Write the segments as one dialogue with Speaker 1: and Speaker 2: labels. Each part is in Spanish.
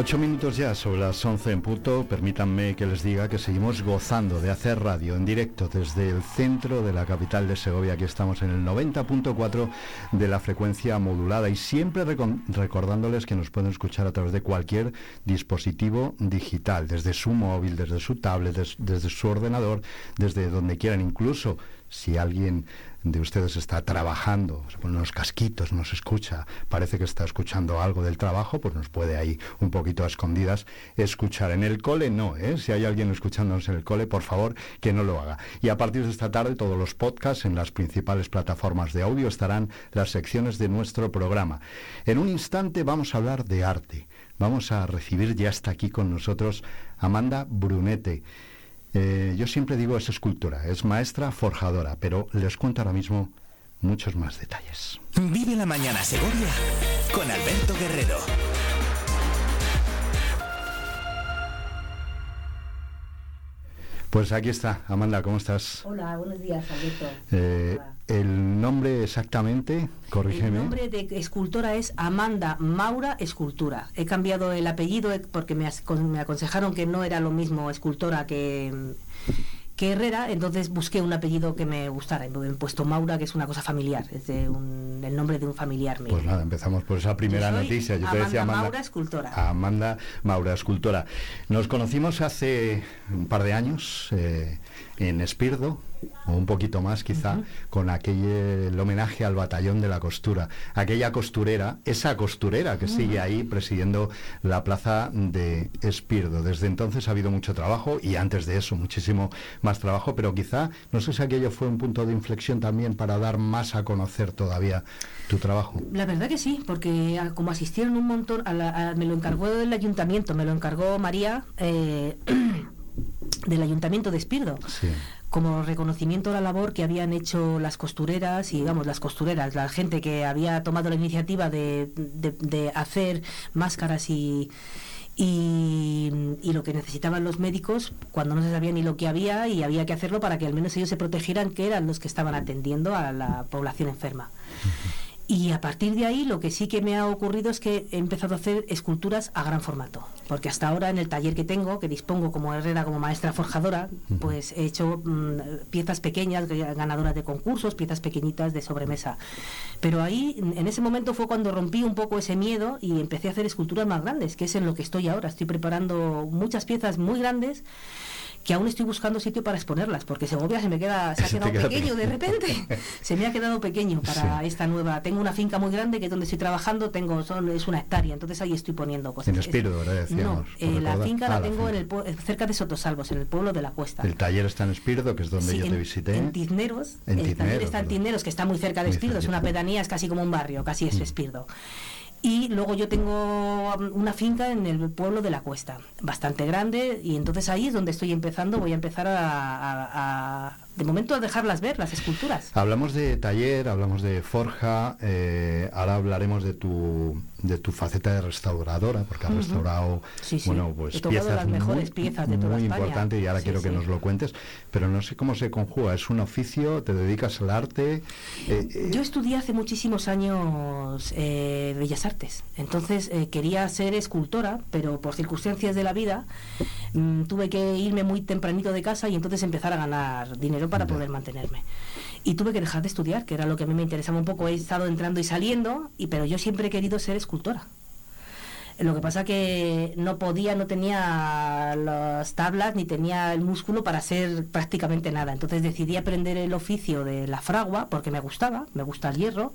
Speaker 1: Ocho minutos ya sobre las once en punto. Permítanme que les diga que seguimos gozando de hacer radio en directo desde el centro de la capital de Segovia. Aquí estamos en el 90.4 de la frecuencia modulada y siempre recordándoles que nos pueden escuchar a través de cualquier dispositivo digital, desde su móvil, desde su tablet, desde su ordenador, desde donde quieran. Incluso si alguien de ustedes está trabajando, se pone unos casquitos, nos escucha, parece que está escuchando algo del trabajo, pues nos puede ahí un poquito a escondidas escuchar. En el cole no, ¿eh? si hay alguien escuchándonos en el cole, por favor que no lo haga. Y a partir de esta tarde todos los podcasts en las principales plataformas de audio estarán las secciones de nuestro programa. En un instante vamos a hablar de arte. Vamos a recibir, ya está aquí con nosotros, Amanda Brunete. Eh, yo siempre digo es escultora, es maestra forjadora, pero les cuento ahora mismo muchos más detalles.
Speaker 2: Vive la mañana Segovia con Alberto Guerrero.
Speaker 1: Pues aquí está, Amanda, ¿cómo estás?
Speaker 3: Hola, buenos días, Alberto.
Speaker 1: Eh, el nombre exactamente, corrígeme. El
Speaker 3: nombre de escultora es Amanda Maura Escultura. He cambiado el apellido porque me, me aconsejaron que no era lo mismo escultora que que Herrera, entonces busqué un apellido que me gustara. Y me he puesto Maura, que es una cosa familiar, es el nombre de un familiar mío.
Speaker 1: Pues nada, empezamos por esa primera noticia.
Speaker 3: Yo Amanda te decía Amanda Maura, escultora.
Speaker 1: Amanda Maura, escultora. Nos conocimos hace un par de años. Eh, en Espirdo, o un poquito más quizá, con aquel el homenaje al batallón de la costura. Aquella costurera, esa costurera que sigue ahí presidiendo la plaza de Espirdo. Desde entonces ha habido mucho trabajo y antes de eso muchísimo más trabajo, pero quizá, no sé si aquello fue un punto de inflexión también para dar más a conocer todavía tu trabajo.
Speaker 3: La verdad que sí, porque ah, como asistieron un montón, me lo encargó el ayuntamiento, me lo encargó María. Eh, del Ayuntamiento de Espirdo. como reconocimiento a la labor que habían hecho las costureras y vamos las costureras la gente que había tomado la iniciativa de, de, hacer máscaras y, y, y, lo que necesitaban los médicos cuando no se sabía ni lo que había y había que hacerlo para que al menos ellos se protegieran que eran los que estaban atendiendo a la población enferma. Y a partir de ahí lo que sí que me ha ocurrido es que he empezado a hacer esculturas a gran formato, porque hasta ahora en el taller que tengo, que dispongo como herrera, como maestra forjadora, pues he hecho mm, piezas pequeñas, ganadoras de concursos, piezas pequeñitas de sobremesa. Pero ahí, en ese momento fue cuando rompí un poco ese miedo y empecé a hacer esculturas más grandes, que es en lo que estoy ahora. Estoy preparando muchas piezas muy grandes que aún estoy buscando sitio para exponerlas, porque Segovia se me queda, se ha quedado pequeño de repente. se me ha quedado pequeño para esta nueva. Tengo una finca muy grande que es donde estoy trabajando, tengo son, es una hectárea, entonces ahí estoy poniendo cosas.
Speaker 1: En Espíritu, ¿verdad? Decíamos,
Speaker 3: no, eh, la finca la ah, tengo En el, cerca de Sotosalvos, en el pueblo de La Cuesta.
Speaker 1: El taller está en Espíritu, que es donde yo te visité.
Speaker 3: En Tizneros, el taller está en Tizneros, que está muy cerca de Espíritu, es una pedanía, es casi como un barrio, casi es mm. Y luego yo tengo um, una finca en el pueblo de la Cuesta, bastante grande, y entonces ahí es donde estoy empezando, voy a empezar a, de momento a dejarlas ver, las esculturas.
Speaker 1: Hablamos de taller, hablamos de forja, eh, ahora hablaremos de tu, de tu faceta de restauradora, porque has restaurado bueno, pues piezas
Speaker 3: las mejores muy, piezas de toda
Speaker 1: muy importante y ahora quiero que nos lo cuentes, pero no sé cómo se conjuga, es un oficio, te dedicas al arte.
Speaker 3: Eh, eh, yo estudié hace muchísimos años Bellas Artes, entonces quería ser escultora, pero por circunstancias de la vida mm, tuve que irme muy tempranito de casa y entonces empezar a ganar dinero para poder mantenerme. Y tuve que dejar de estudiar, que era lo que a mí me interesaba un poco. He estado entrando y saliendo, y, pero yo siempre he querido ser escultora. Lo que pasa que no podía, no tenía las tablas ni tenía el músculo para hacer prácticamente nada. Entonces decidí aprender el oficio de la fragua porque me gustaba, me gusta el hierro,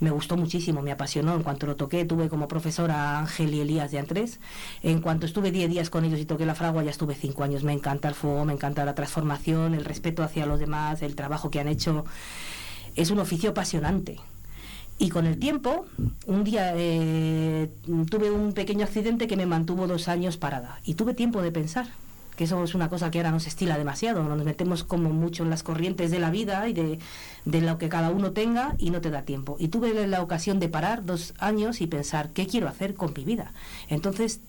Speaker 3: me gustó muchísimo, me apasionó. En cuanto lo toqué, tuve como profesora a Ángel y Elías de Antrés. En cuanto estuve 10 días con ellos y toqué la fragua, ya estuve 5 años. Me encanta el fuego, me encanta la transformación, el respeto hacia los demás, el trabajo que han hecho. Es un oficio apasionante y con el tiempo, un día eh, tuve un pequeño accidente que me mantuvo dos años parada. Y tuve tiempo de pensar, que eso es una cosa que ahora no se estila demasiado, nos metemos como mucho en las corrientes de la vida y de, de lo que cada uno tenga y no te da tiempo. Y tuve la ocasión de parar dos años y pensar, ¿qué quiero hacer con mi vida? Entonces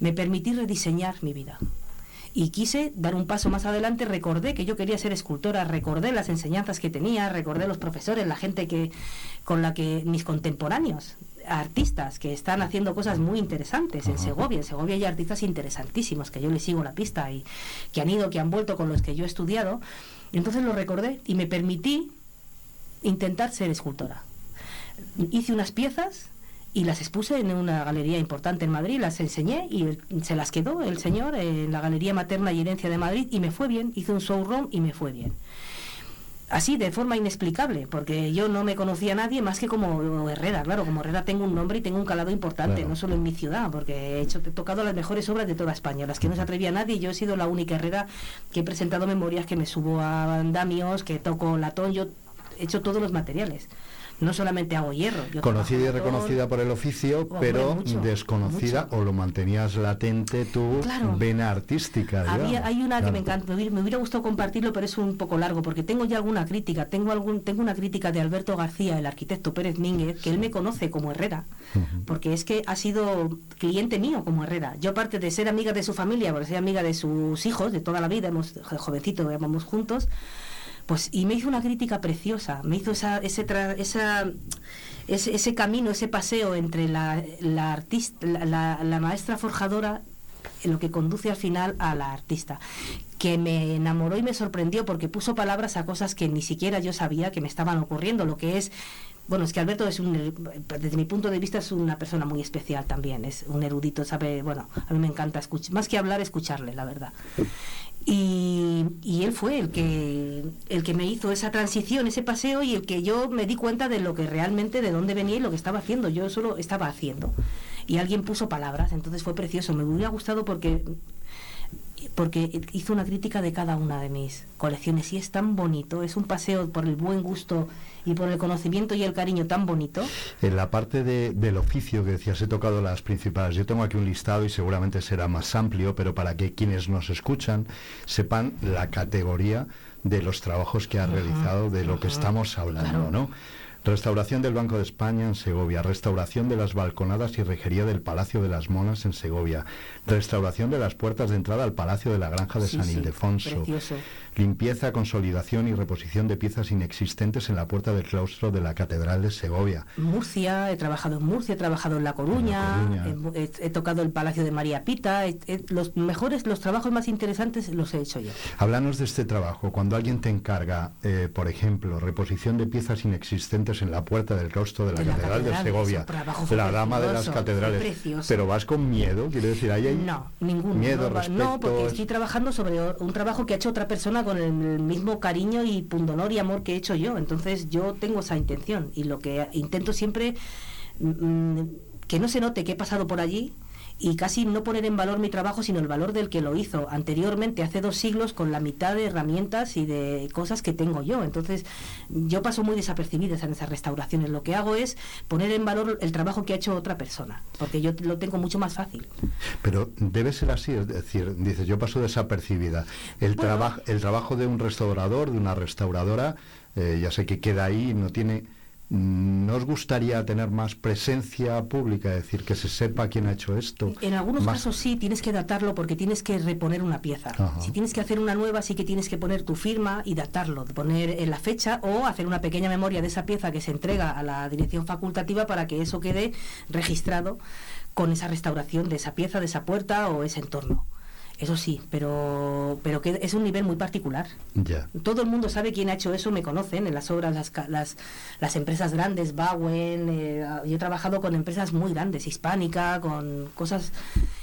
Speaker 3: me permití rediseñar mi vida y quise dar un paso más adelante, recordé que yo quería ser escultora, recordé las enseñanzas que tenía, recordé los profesores, la gente que con la que mis contemporáneos artistas que están haciendo cosas muy interesantes en Segovia. En Segovia hay artistas interesantísimos que yo les sigo la pista y que han ido, que han vuelto con los que yo he estudiado. Entonces lo recordé y me permití intentar ser escultora. Hice unas piezas y las expuse en una galería importante en Madrid, las enseñé y se las quedó el señor en la Galería Materna y Herencia de Madrid y me fue bien, hice un showroom y me fue bien. Así, de forma inexplicable, porque yo no me conocía a nadie más que como Herrera, claro, como Herrera tengo un nombre y tengo un calado importante, no solo en mi ciudad, porque he, hecho, he tocado las mejores obras de toda España, las que no se atrevía a nadie, yo he sido la única Herrera que he presentado memorias, que me subo a andamios, que toco latón, yo he hecho todos los materiales no solamente hago hierro.
Speaker 1: Conocida y reconocida por el oficio, pero desconocida o lo mantenías latente tu vena artística.
Speaker 3: hay una que me encanta, me hubiera, gustado compartirlo, pero es un poco largo, porque tengo ya alguna crítica. Tengo, algún, tengo una crítica de Alberto García, el arquitecto Pérez Mínguez, que él me conoce como Herrera, porque es que ha sido cliente mío como Herrera. Yo aparte de ser amiga de su familia, porque soy amiga de sus hijos de toda la vida, hemos jovencito, vamos juntos, pues, y me hizo una crítica preciosa, me hizo esa, ese, esa, ese, camino, ese paseo entre la, la artista, la, maestra forjadora lo que conduce al final a la artista, que me enamoró y me sorprendió porque puso palabras a cosas que ni siquiera yo sabía que me estaban ocurriendo, lo que es bueno, es que Alberto es un, desde mi punto de vista es una persona muy especial también, es un erudito, sabe, bueno, a mí me encanta escuchar, más que hablar, escucharle, la verdad. Y, y, él fue el que el que me hizo esa transición, ese paseo y el que yo me di cuenta de lo que realmente, de dónde venía y lo que estaba haciendo. Yo solo estaba haciendo. Y alguien puso palabras, entonces fue precioso. Me hubiera gustado porque porque hizo una crítica de cada una de mis colecciones y es tan bonito, es un paseo por el buen gusto y por el conocimiento y el cariño tan bonito.
Speaker 1: En la parte del oficio que decías, he tocado las principales. Yo tengo aquí un listado y seguramente será más amplio, pero para que quienes nos escuchan sepan la categoría de los trabajos que ha realizado, de lo que estamos hablando, ¿no? Restauración del Banco de España en Segovia, restauración de las balconadas y rejería del Palacio de las Monas en Segovia, restauración de las puertas de entrada al Palacio de la Granja de San Ildefonso, limpieza, consolidación y reposición de piezas inexistentes en la puerta del claustro de la Catedral de Segovia.
Speaker 3: Murcia, he trabajado en Murcia, he trabajado en La Coruña, He, tocado el Palacio de María Pita, los mejores, los trabajos más interesantes los he hecho yo.
Speaker 1: Háblanos de este trabajo, cuando alguien te encarga, eh, por ejemplo, reposición de piezas inexistentes en la puerta del claustro de la, Catedral, de Segovia, la dama de las catedrales, pero vas con miedo, quiere decir, ahí hay
Speaker 3: no, ningún miedo, no, porque estoy trabajando sobre un trabajo que ha hecho otra persona con el mismo cariño y pundonor y amor que he hecho yo. Entonces yo tengo esa intención y lo que intento siempre mm, que no se note que he pasado por allí y casi no poner en valor mi trabajo, sino el valor del que lo hizo anteriormente, hace dos siglos, con la mitad de herramientas y de cosas que tengo yo. Entonces, yo paso muy desapercibida en esas restauraciones. Lo que hago es poner en valor el trabajo que ha hecho otra persona, porque yo lo tengo mucho más fácil.
Speaker 1: Pero debe ser así, es decir, dices, yo paso desapercibida. El, trabajo el trabajo de un restaurador, de una restauradora, eh, ya sé que queda ahí, no tiene ¿No os gustaría tener más presencia pública, es decir, que se sepa quién ha hecho esto?
Speaker 3: En algunos casos sí, tienes que datarlo porque tienes que reponer una pieza. Si tienes que hacer una nueva, sí que tienes que poner tu firma y datarlo, poner en la fecha o hacer una pequeña memoria de esa pieza que se entrega a la dirección facultativa para que eso quede registrado con esa restauración de esa pieza, de esa puerta o ese entorno. Eso sí, pero, pero que es un nivel muy particular.
Speaker 1: Ya.
Speaker 3: Todo el mundo sabe quién ha hecho eso, me conocen en las obras, las, las, las empresas grandes, Bowen, eh, yo he trabajado con empresas muy grandes, hispánica, con cosas...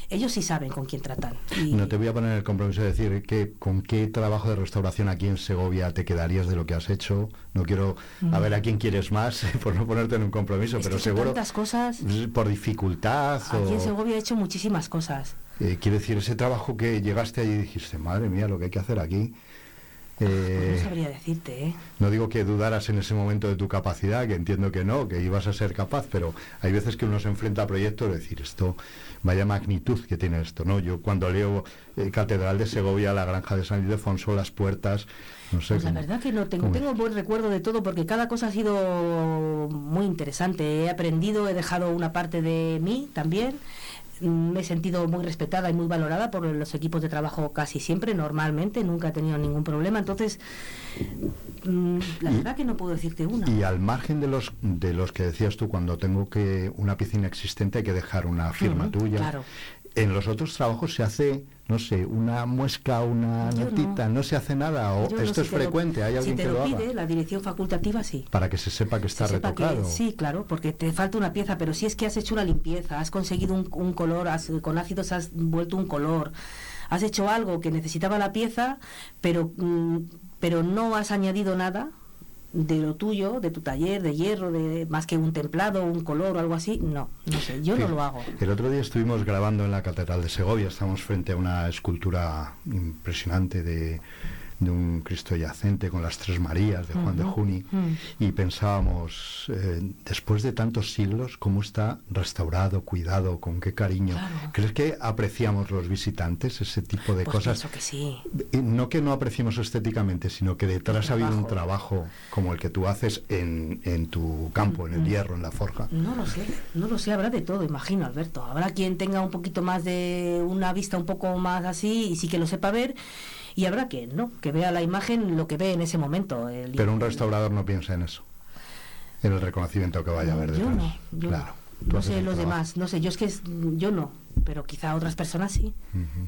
Speaker 3: Ellos sí saben con quién tratan.
Speaker 1: No te voy a poner el compromiso de decir que con qué trabajo de restauración aquí en Segovia te quedarías de lo que has hecho. No quiero a ver a quién quieres más, por no ponerte en un compromiso, pero seguro...
Speaker 3: Tantas cosas...
Speaker 1: Por dificultad.
Speaker 3: Aquí en Segovia he hecho muchísimas cosas.
Speaker 1: Eh, quiere decir, ese trabajo que llegaste allí y dijiste, madre mía, lo que hay que hacer aquí.
Speaker 3: Pues no eh, sabría decirte, ¿eh?
Speaker 1: No digo que dudaras en ese momento de tu capacidad, que entiendo que no, que ibas a ser capaz, pero hay veces que uno se enfrenta a proyectos y decir, esto, vaya magnitud que tiene esto, ¿no? Yo cuando leo Catedral de Segovia, la Granja de San Ildefonso, las puertas, no sé.
Speaker 3: Pues la verdad que no tengo, tengo buen recuerdo de todo porque cada cosa ha sido muy interesante. He aprendido, he dejado una parte de mí también me he sentido muy respetada y muy valorada por los equipos de trabajo casi siempre, normalmente, nunca he tenido ningún problema. Entonces, mm, la verdad que no puedo decirte una.
Speaker 1: Y al margen de los de los que decías tú, cuando tengo que una piscina existente hay que dejar una firma tuya.
Speaker 3: Claro.
Speaker 1: En los otros trabajos se hace, no sé, una muesca, una notita, no. se hace nada, o esto es frecuente, hay alguien
Speaker 3: si te
Speaker 1: que
Speaker 3: lo, pide, la dirección facultativa sí.
Speaker 1: Para que se sepa que está retocado.
Speaker 3: sí, claro, porque te falta una pieza, pero si es que has hecho una limpieza, has conseguido un, color, con ácidos has vuelto un color, has hecho algo que necesitaba la pieza, pero, mm, pero no has añadido nada, de lo tuyo, de tu taller, de hierro, de más que un templado, un color o algo así, no, no sé, yo no lo hago.
Speaker 1: El otro día estuvimos grabando en la Catedral de Segovia, estamos frente a una escultura impresionante de de un Cristo yacente con las tres Marías de Juan de Juni y pensábamos, eh, después de tantos siglos, cómo está restaurado, cuidado, con qué cariño. ¿Crees que apreciamos los visitantes ese tipo de
Speaker 3: pues
Speaker 1: cosas?
Speaker 3: que sí.
Speaker 1: no que no apreciemos estéticamente, sino que detrás ha habido un trabajo como el que tú haces en, en tu campo, en el hierro, en la forja.
Speaker 3: No lo sé, no lo sé, habrá de todo, imagino, Alberto. Habrá quien tenga un poquito más de una vista un poco más así y sí que lo sepa ver y habrá que no, que vea la imagen lo que ve en ese momento.
Speaker 1: Pero un restaurador no piensa en eso, en el reconocimiento que vaya a haber detrás.
Speaker 3: Yo no,
Speaker 1: claro.
Speaker 3: No sé los demás, no sé, yo es que yo no, pero quizá otras personas sí.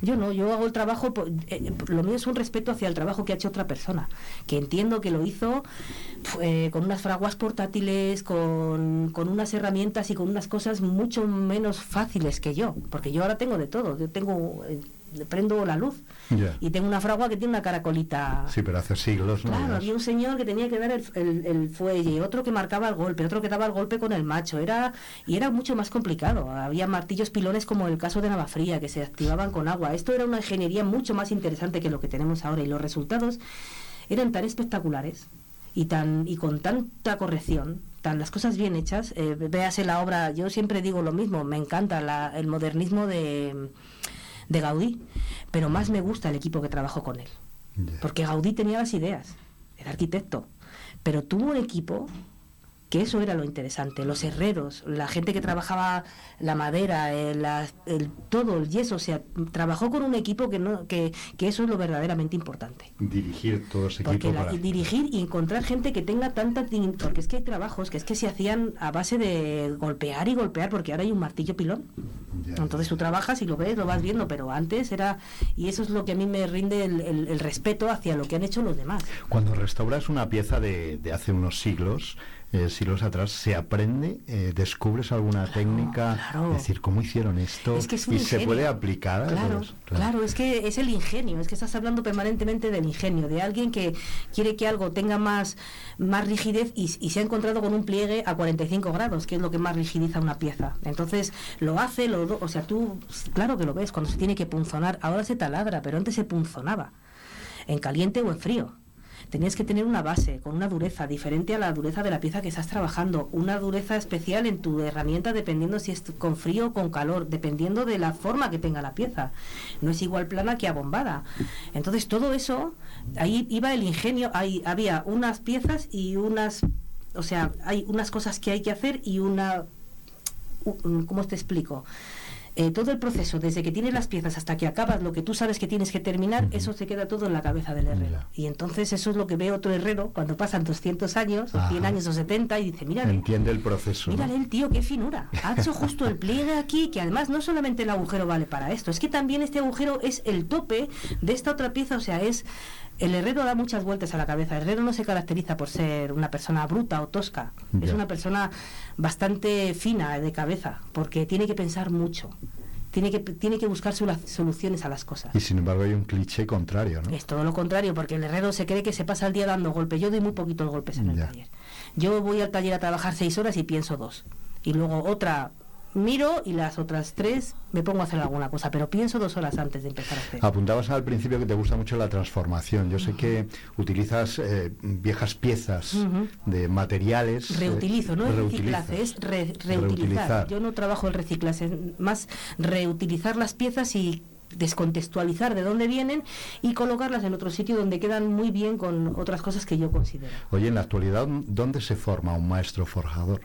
Speaker 3: Yo no, yo hago el trabajo, eh, lo mío es un respeto hacia el trabajo que ha hecho otra persona, que entiendo que lo hizo eh, con unas fraguas portátiles, con, con, unas herramientas y con unas cosas mucho menos fáciles que yo, porque yo ahora tengo de todo, yo tengo... Eh, le prendo la luz y tengo una fragua que tiene una caracolita.
Speaker 1: Sí, pero hace siglos,
Speaker 3: ¿no? Claro, había un señor que tenía que dar el, el, fuelle, otro que marcaba el golpe, otro que daba el golpe con el macho. Era y era mucho más complicado. Había martillos pilones como el caso de Navafría que se activaban con agua. Esto era una ingeniería mucho más interesante que lo que tenemos ahora y los resultados eran tan espectaculares y tan y con tanta corrección tan las cosas bien hechas eh, véase la obra yo siempre digo lo mismo me encanta la, el modernismo de de Gaudí, pero más me gusta el equipo que trabajó con él. Porque Gaudí tenía las ideas, era arquitecto, pero tuvo un equipo que eso era lo interesante, los herreros, la gente que trabajaba la madera, el, todo, el yeso, o sea, trabajó con un equipo que no que, eso es lo verdaderamente importante.
Speaker 1: Dirigir todo ese equipo.
Speaker 3: Porque dirigir y encontrar gente que tenga tanta... Porque es que hay trabajos que es que se hacían a base de golpear y golpear, porque ahora hay un martillo pilón. Entonces tú trabajas y lo ves, lo vas viendo, pero antes era... Y eso es lo que a mí me rinde el, respeto hacia lo que han hecho los demás.
Speaker 1: Cuando restauras una pieza de, de hace unos siglos, eh, siglos atrás, se aprende, eh, descubres alguna técnica, es decir, ¿cómo hicieron esto? y se puede aplicar.
Speaker 3: Claro, claro, es que es el ingenio, es que estás hablando permanentemente del ingenio, de alguien que quiere que algo tenga más, más rigidez y, se ha encontrado con un pliegue a 45 grados, que es lo que más rigidiza una pieza. Entonces lo hace, lo, o sea, tú, claro que lo ves, cuando se tiene que punzonar, ahora se taladra, pero antes se punzonaba, en caliente o en frío tenías que tener una base con una dureza diferente a la dureza de la pieza que estás trabajando, una dureza especial en tu herramienta dependiendo si es con frío o con calor, dependiendo de la forma que tenga la pieza. No es igual plana que abombada. Entonces todo eso, ahí iba el ingenio, ahí había unas piezas y unas, o sea, hay unas cosas que hay que hacer y una, ¿cómo te explico? Eh, todo el proceso, desde que tienes las piezas hasta que acabas lo que tú sabes que tienes que terminar, eso se queda todo en la cabeza del herrero. Y entonces eso es lo que ve otro herrero cuando pasan 200 años, o 100 años, o 70, y dice, mira,
Speaker 1: entiende el proceso.
Speaker 3: Mírale el tío, qué finura. Ha hecho justo el pliegue aquí, que además no solamente el agujero vale para esto, es que también este agujero es el tope de esta otra pieza, o sea, es el herrero da muchas vueltas a la cabeza. El herrero no se caracteriza por ser una persona bruta o tosca. Es una persona bastante fina de cabeza, porque tiene que pensar mucho. Tiene que, tiene que buscarse las soluciones a las cosas.
Speaker 1: Y sin embargo hay un cliché contrario, ¿no?
Speaker 3: Es todo lo contrario, porque el herrero se cree que se pasa el día dando golpes. Yo doy muy poquitos golpes en el taller. Yo voy al taller a trabajar seis horas y pienso dos. Y luego otra miro y las otras tres me pongo a hacer alguna cosa, pero pienso dos horas antes de empezar a hacer.
Speaker 1: Apuntabas al principio que te gusta mucho la transformación. Yo sé que utilizas eh, viejas piezas de materiales.
Speaker 3: Eh, Reutilizo, no es reciclaje, es reutilizar. Yo no trabajo el reciclaje, es más reutilizar las piezas y descontextualizar de dónde vienen y colocarlas en otro sitio donde quedan muy bien con otras cosas que yo considero.
Speaker 1: Oye, en la actualidad, ¿dónde se forma un maestro forjador?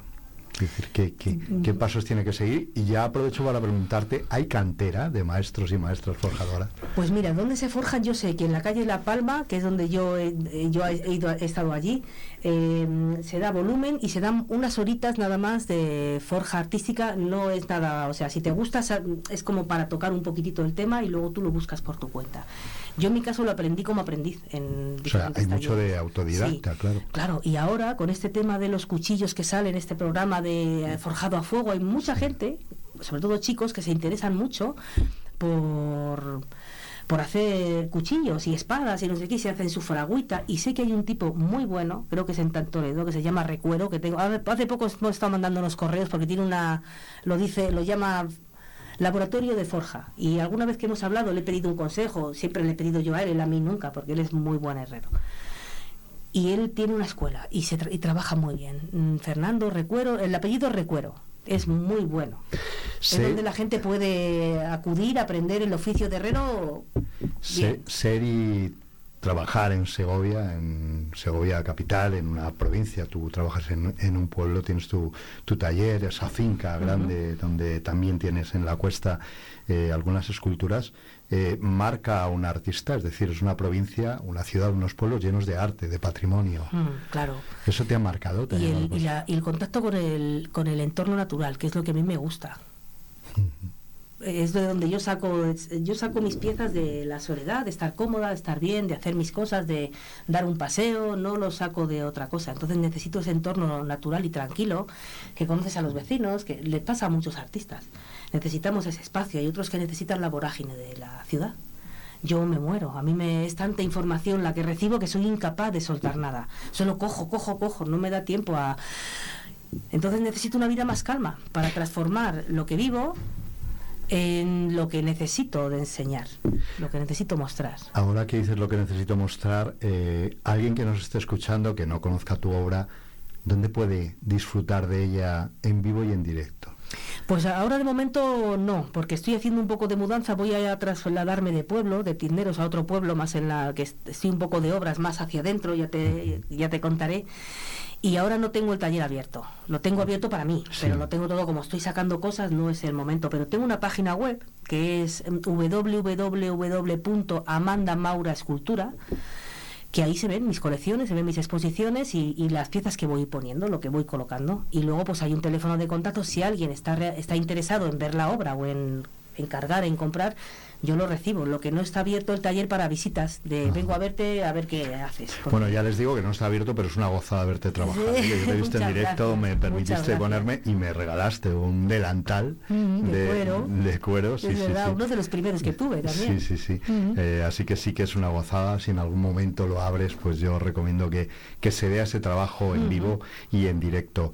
Speaker 1: ¿Qué, qué, pasos tiene que seguir? Y ya aprovecho para preguntarte, ¿hay cantera de maestros y maestras forjadoras?
Speaker 3: Pues mira, ¿dónde se forjan? Yo sé que en la calle La Palma, que es donde yo he, yo he, ido, he estado allí, em, se da volumen y se dan unas horitas nada más de forja artística. No es nada, o sea, si te gusta es como para tocar un poquitito el tema y luego tú lo buscas por tu cuenta. Yo en mi caso lo aprendí como aprendiz. En
Speaker 1: o sea, hay mucho de autodidacta, claro.
Speaker 3: Claro, y ahora con este tema de los cuchillos que sale en este programa de eh, forjado a fuego, hay mucha gente, sobre todo chicos, que se interesan mucho por por hacer cuchillos y espadas y no sé qué, se hacen su fragüita. Y sé que hay un tipo muy bueno, creo que es en Toledo, que se llama Recuero, que tengo. Hace poco hemos estado mandando unos correos porque tiene una. Lo dice, lo llama Laboratorio de Forja. Y alguna vez que hemos hablado le he pedido un consejo, siempre le he pedido yo a él, a mí nunca, porque él es muy buen herrero. Y él tiene una escuela y, se y trabaja muy bien. Mm, Fernando Recuero, el apellido Recuero, es muy bueno. Es donde la gente puede acudir, aprender el oficio de herrero.
Speaker 1: Seri trabajar en Segovia, en Segovia capital, en una provincia. Tú trabajas en, un pueblo, tienes tu, taller, esa finca grande donde también tienes en la cuesta eh, algunas esculturas. Eh, marca a un artista, es decir, es una provincia, una ciudad, unos pueblos llenos de arte, de patrimonio.
Speaker 3: Mm, claro.
Speaker 1: ¿Eso te ha marcado?
Speaker 3: Y el, y, el, contacto con el, con el entorno natural, que es lo que a mí me gusta es de donde yo saco yo saco mis piezas de la soledad de estar cómoda de estar bien de hacer mis cosas de dar un paseo no lo saco de otra cosa entonces necesito ese entorno natural y tranquilo que conoces a los vecinos que le pasa a muchos artistas necesitamos ese espacio hay otros que necesitan la vorágine de la ciudad yo me muero. A mí me es tanta información la que recibo que soy incapaz de soltar nada. Solo cojo, cojo, cojo. No me da tiempo a. Entonces necesito una vida más calma para transformar lo que vivo en lo que necesito de enseñar, lo que necesito mostrar.
Speaker 1: Ahora que dices lo que necesito mostrar, eh, alguien que nos esté escuchando, que no conozca tu obra, ¿dónde puede disfrutar de ella en vivo y en directo?
Speaker 3: Pues ahora de momento no, porque estoy haciendo un poco de mudanza, voy a trasladarme de pueblo, de Tinderos a otro pueblo más en la que estoy un poco de obras más hacia adentro, ya te, ya te contaré. Y ahora no tengo el taller abierto. Lo tengo abierto para mí, pero lo tengo todo como estoy sacando cosas, no es el momento. Pero tengo una página web que es em, www.amandamauraescultura que ahí se ven mis colecciones, se ven mis exposiciones y, y, las piezas que voy poniendo, lo que voy colocando. Y luego pues hay un teléfono de contacto si alguien está, está interesado en ver la obra o en encargar, en comprar, yo lo recibo. Lo que no está abierto el taller para visitas, de vengo a verte a ver qué haces.
Speaker 1: Bueno, ya les digo que no está abierto, pero es una gozada verte trabajar. Yo te he visto en directo, me permitiste ponerme y me regalaste un delantal
Speaker 3: de, cuero.
Speaker 1: De cuero,
Speaker 3: sí, sí, uno de los primeros que tuve también.
Speaker 1: Sí, sí, sí. Eh, así que sí que es una gozada. Si en algún momento lo abres, pues yo recomiendo que, que se vea ese trabajo en vivo y en directo.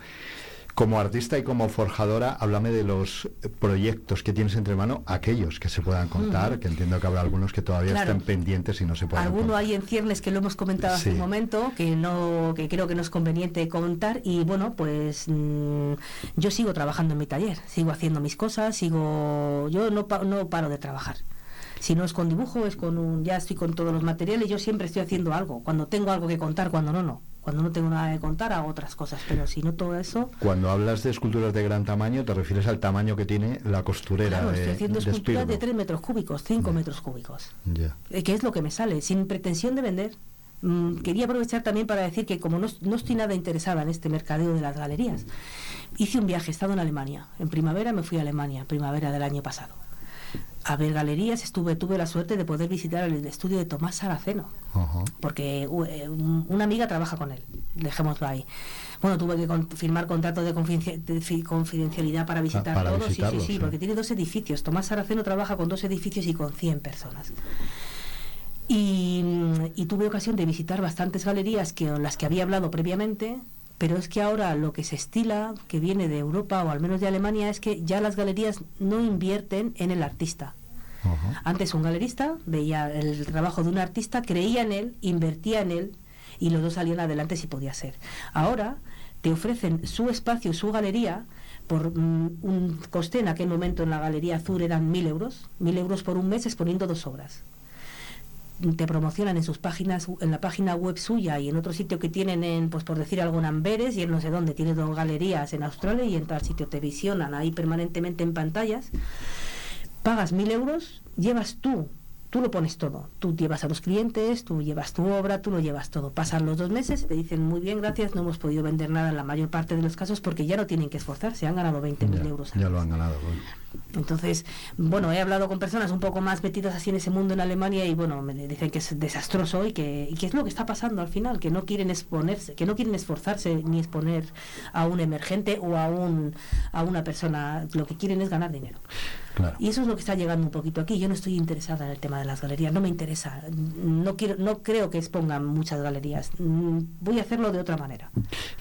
Speaker 1: Como artista y como forjadora, háblame de los proyectos que tienes entre mano, aquellos que se puedan contar, que entiendo que habrá algunos que todavía están pendientes y no se pueden
Speaker 3: Alguno hay en ciernes que lo hemos comentado hace un momento, que no, que creo que no es conveniente contar, y bueno, pues mm, yo sigo trabajando en mi taller, sigo haciendo mis cosas, sigo, yo no, no paro de trabajar. Si no es con dibujo, es con un, ya estoy con todos los materiales, yo siempre estoy haciendo algo, cuando tengo algo que contar, cuando no, no cuando no tengo nada que contar hago otras cosas, pero si no todo eso...
Speaker 1: Cuando hablas de esculturas de gran tamaño, te refieres al tamaño que tiene la costurera.
Speaker 3: Claro, estoy haciendo esculturas de 3 metros cúbicos, 5 metros cúbicos.
Speaker 1: Ya.
Speaker 3: Eh, que es lo que me sale, sin pretensión de vender. Mm, quería aprovechar también para decir que como no, no, estoy nada interesada en este mercadeo de las galerías, hice un viaje, he estado en Alemania. En primavera me fui a Alemania, primavera del año pasado a ver galerías, estuve, tuve la suerte de poder visitar el estudio de Tomás Saraceno, porque eh, una amiga trabaja con él, dejémoslo ahí. Bueno, tuve que firmar contrato de, confidencialidad para visitar todos, sí, sí, sí, porque tiene dos edificios. Tomás Saraceno trabaja con dos edificios y con 100 personas. Y, y, tuve ocasión de visitar bastantes galerías que las que había hablado previamente pero es que ahora lo que se estila, que viene de Europa o al menos de Alemania, es que ya las galerías no invierten en el artista. Antes un galerista veía el trabajo de un artista, creía en él, invertía en él y los dos salían adelante si podía ser. Ahora te ofrecen su espacio, su galería, por mm, un coste en aquel momento en la Galería Azul eran mil euros, mil euros por un mes exponiendo dos obras te promocionan en sus páginas, en la página web suya y en otro sitio que tienen en, pues por decir algo, en Amberes y en no sé dónde, tiene dos galerías en Australia y en tal sitio te visionan ahí permanentemente en pantallas, pagas mil euros, llevas tú tú lo pones todo. Tú llevas a los clientes, tú llevas tu obra, tú lo llevas todo. Pasan los dos meses, te dicen muy bien, gracias, no hemos podido vender nada en la mayor parte de los casos porque ya no tienen que esforzarse, han ganado 20.000 euros.
Speaker 1: Ya lo han ganado.
Speaker 3: Entonces, bueno, he hablado con personas un poco más metidas así en ese mundo en Alemania y bueno, me dicen que es desastroso y que, y que es lo que está pasando al final, que no quieren exponerse, que no quieren esforzarse ni exponer a un emergente o a un a una persona, lo que quieren es ganar dinero. Y eso es lo que está llegando un poquito aquí. Yo no estoy interesada en el tema de las galerías, no me interesa. No quiero, no creo que expongan muchas galerías. Mm, voy a hacerlo de otra manera.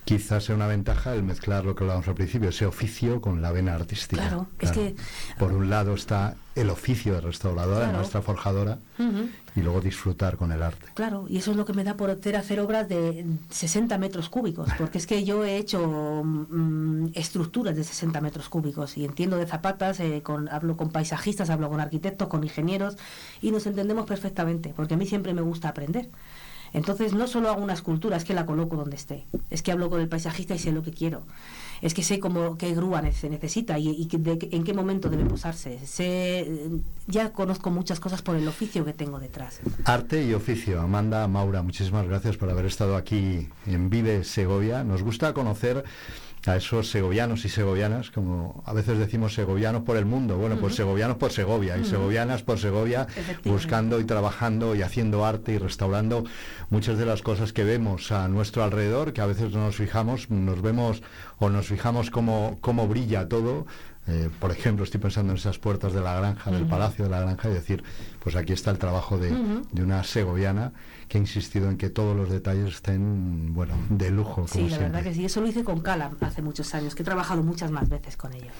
Speaker 1: Quizás sea una ventaja el mezclar lo que hablábamos al principio, ese oficio con la vena artística.
Speaker 3: Claro, es que
Speaker 1: Por un lado está el oficio de restauradora, de nuestra forjadora, y luego disfrutar con el arte.
Speaker 3: Claro, y eso es lo que me da por hacer, hacer obras de 60 metros cúbicos, porque es que yo he hecho mm, estructuras de 60 metros cúbicos y entiendo de zapatas, eh, con, hablo con paisajistas, hablo con arquitectos, con ingenieros, y nos entendemos perfectamente, porque a mí siempre me gusta aprender. Entonces no solo hago una escultura, es que la coloco donde esté. Es que hablo con el paisajista y sé lo que quiero. Es que sé cómo, qué grúa se necesita y, en qué momento debe posarse. Sé, ya conozco muchas cosas por el oficio que tengo detrás.
Speaker 1: Arte y oficio. Amanda, Maura, muchísimas gracias por haber estado aquí en Vive Segovia. Nos gusta conocer a esos segovianos y segovianas, como a veces decimos segovianos por el mundo, bueno, pues segovianos por Segovia y segovianas por Segovia, buscando y trabajando y haciendo arte y restaurando muchas de las cosas que vemos a nuestro alrededor, que a veces no nos fijamos, nos vemos o nos fijamos cómo, cómo brilla todo, eh, por ejemplo, estoy pensando en esas puertas de la granja, del palacio de la granja, y decir, pues aquí está el trabajo de, una segoviana que ha insistido en que todos los detalles estén, bueno, de lujo.
Speaker 3: Sí, la verdad que sí. Eso lo hice con Cala hace muchos años, que he trabajado muchas más veces con ellos.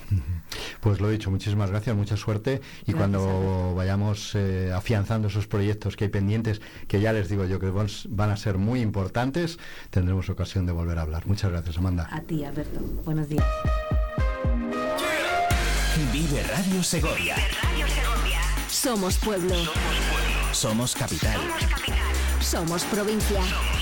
Speaker 1: Pues lo he dicho, muchísimas gracias, mucha suerte. Y cuando vayamos eh, afianzando esos proyectos que hay pendientes, que ya les digo yo que van a ser muy importantes, tendremos ocasión de volver a hablar. Muchas gracias, Amanda.
Speaker 3: A ti, Alberto. Buenos días.
Speaker 2: Vive Radio Segovia.
Speaker 4: Somos pueblo.
Speaker 2: Somos capital.
Speaker 4: Somos provincia.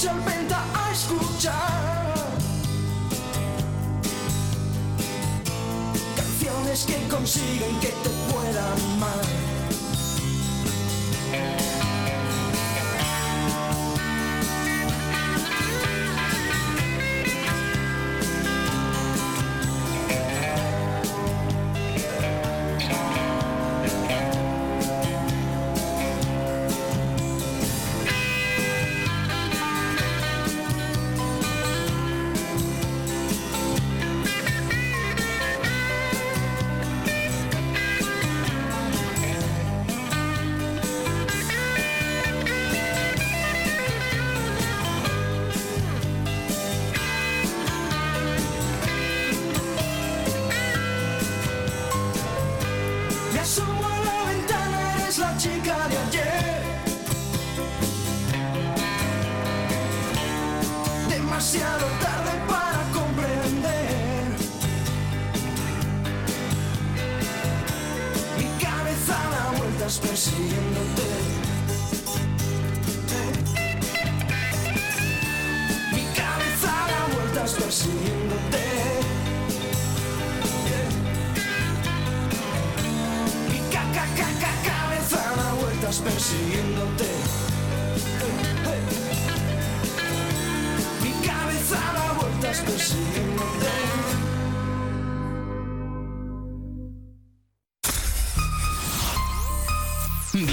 Speaker 4: solventa a escuchar. Canciones que consiguen que te puedan amar.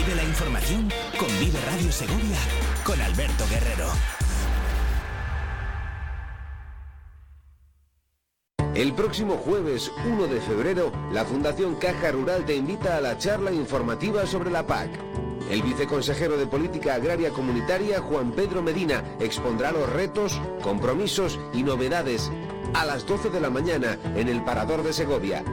Speaker 2: Vive la información con Vive Radio Segovia con Alberto Guerrero.
Speaker 5: El próximo jueves 1 de febrero, la Fundación Caja Rural te invita a la charla informativa sobre la PAC. El viceconsejero de Política Agraria Comunitaria, Juan Pedro Medina, expondrá los retos, compromisos y novedades a las 12 de la mañana en el Parador de Segovia.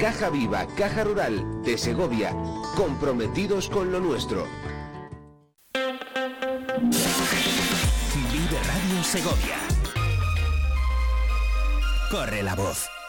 Speaker 5: Caja Viva, Caja Rural de Segovia, comprometidos con lo nuestro.
Speaker 2: Vive Radio Segovia. Corre la voz.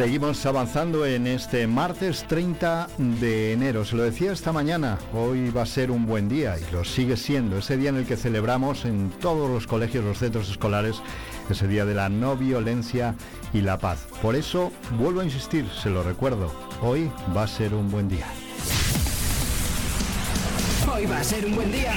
Speaker 1: Seguimos avanzando en este martes 30 de enero. Se lo decía esta mañana, hoy va a ser un buen día y lo sigue siendo. Ese día en el que celebramos en todos los colegios, los centros escolares, ese día de la no violencia y la paz. Por eso, vuelvo a insistir, se lo recuerdo, hoy va a ser un buen día.
Speaker 2: Hoy va a ser un buen día.